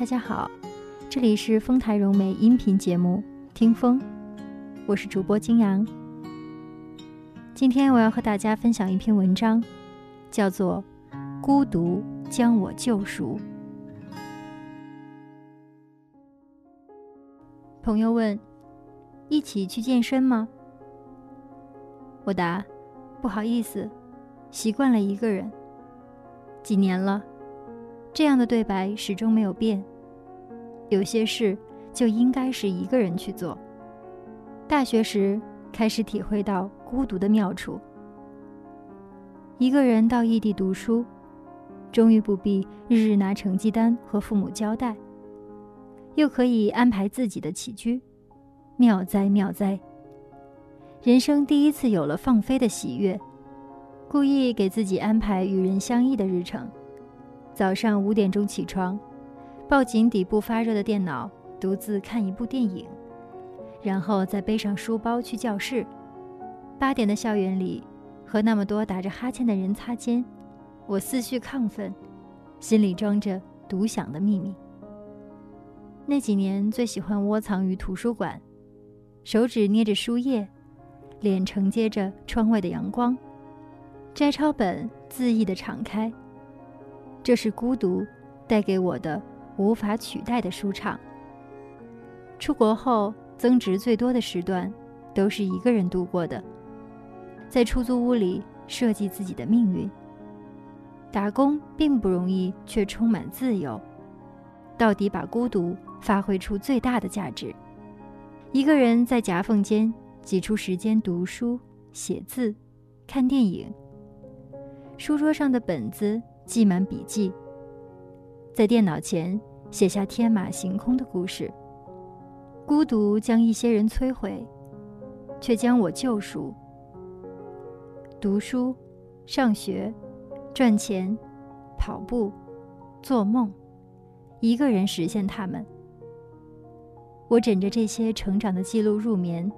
大家好，这里是丰台融媒音频节目《听风》，我是主播金阳。今天我要和大家分享一篇文章，叫做《孤独将我救赎》。朋友问：“一起去健身吗？”我答：“不好意思，习惯了一个人，几年了。”这样的对白始终没有变。有些事就应该是一个人去做。大学时开始体会到孤独的妙处。一个人到异地读书，终于不必日日拿成绩单和父母交代，又可以安排自己的起居，妙哉妙哉！人生第一次有了放飞的喜悦，故意给自己安排与人相异的日程。早上五点钟起床，抱紧底部发热的电脑，独自看一部电影，然后再背上书包去教室。八点的校园里，和那么多打着哈欠的人擦肩，我思绪亢奋，心里装着独享的秘密。那几年最喜欢窝藏于图书馆，手指捏着书页，脸承接着窗外的阳光，摘抄本恣意的敞开。这是孤独带给我的无法取代的舒畅。出国后增值最多的时段，都是一个人度过的，在出租屋里设计自己的命运。打工并不容易，却充满自由。到底把孤独发挥出最大的价值。一个人在夹缝间挤出时间读书、写字、看电影。书桌上的本子。记满笔记，在电脑前写下天马行空的故事。孤独将一些人摧毁，却将我救赎。读书、上学、赚钱、跑步、做梦，一个人实现他们。我枕着这些成长的记录入眠，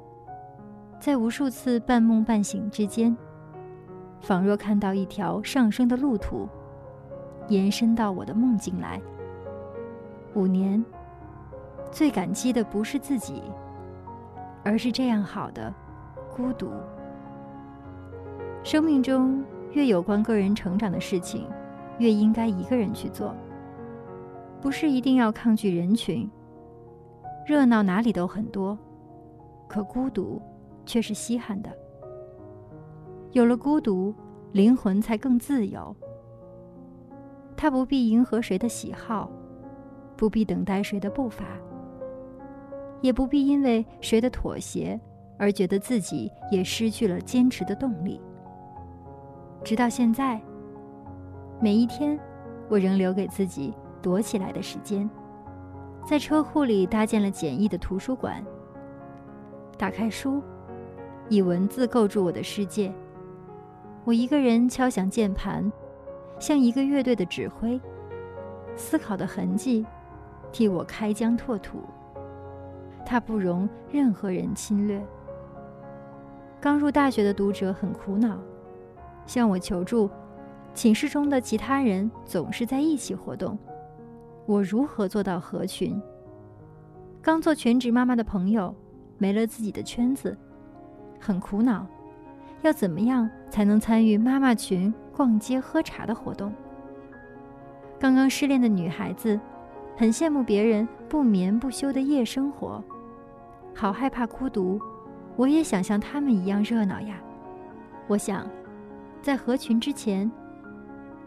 在无数次半梦半醒之间，仿若看到一条上升的路途。延伸到我的梦境来。五年，最感激的不是自己，而是这样好的孤独。生命中越有关个人成长的事情，越应该一个人去做。不是一定要抗拒人群，热闹哪里都很多，可孤独却是稀罕的。有了孤独，灵魂才更自由。他不必迎合谁的喜好，不必等待谁的步伐，也不必因为谁的妥协而觉得自己也失去了坚持的动力。直到现在，每一天，我仍留给自己躲起来的时间，在车库里搭建了简易的图书馆。打开书，以文字构筑我的世界。我一个人敲响键盘。像一个乐队的指挥，思考的痕迹，替我开疆拓土。它不容任何人侵略。刚入大学的读者很苦恼，向我求助。寝室中的其他人总是在一起活动，我如何做到合群？刚做全职妈妈的朋友，没了自己的圈子，很苦恼。要怎么样才能参与妈妈群逛街喝茶的活动？刚刚失恋的女孩子，很羡慕别人不眠不休的夜生活，好害怕孤独。我也想像他们一样热闹呀。我想，在合群之前，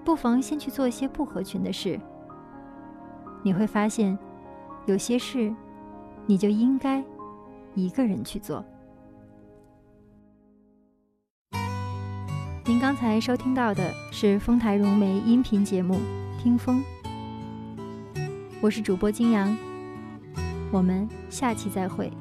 不妨先去做一些不合群的事。你会发现，有些事，你就应该一个人去做。您刚才收听到的是丰台融媒音频节目《听风》，我是主播金阳，我们下期再会。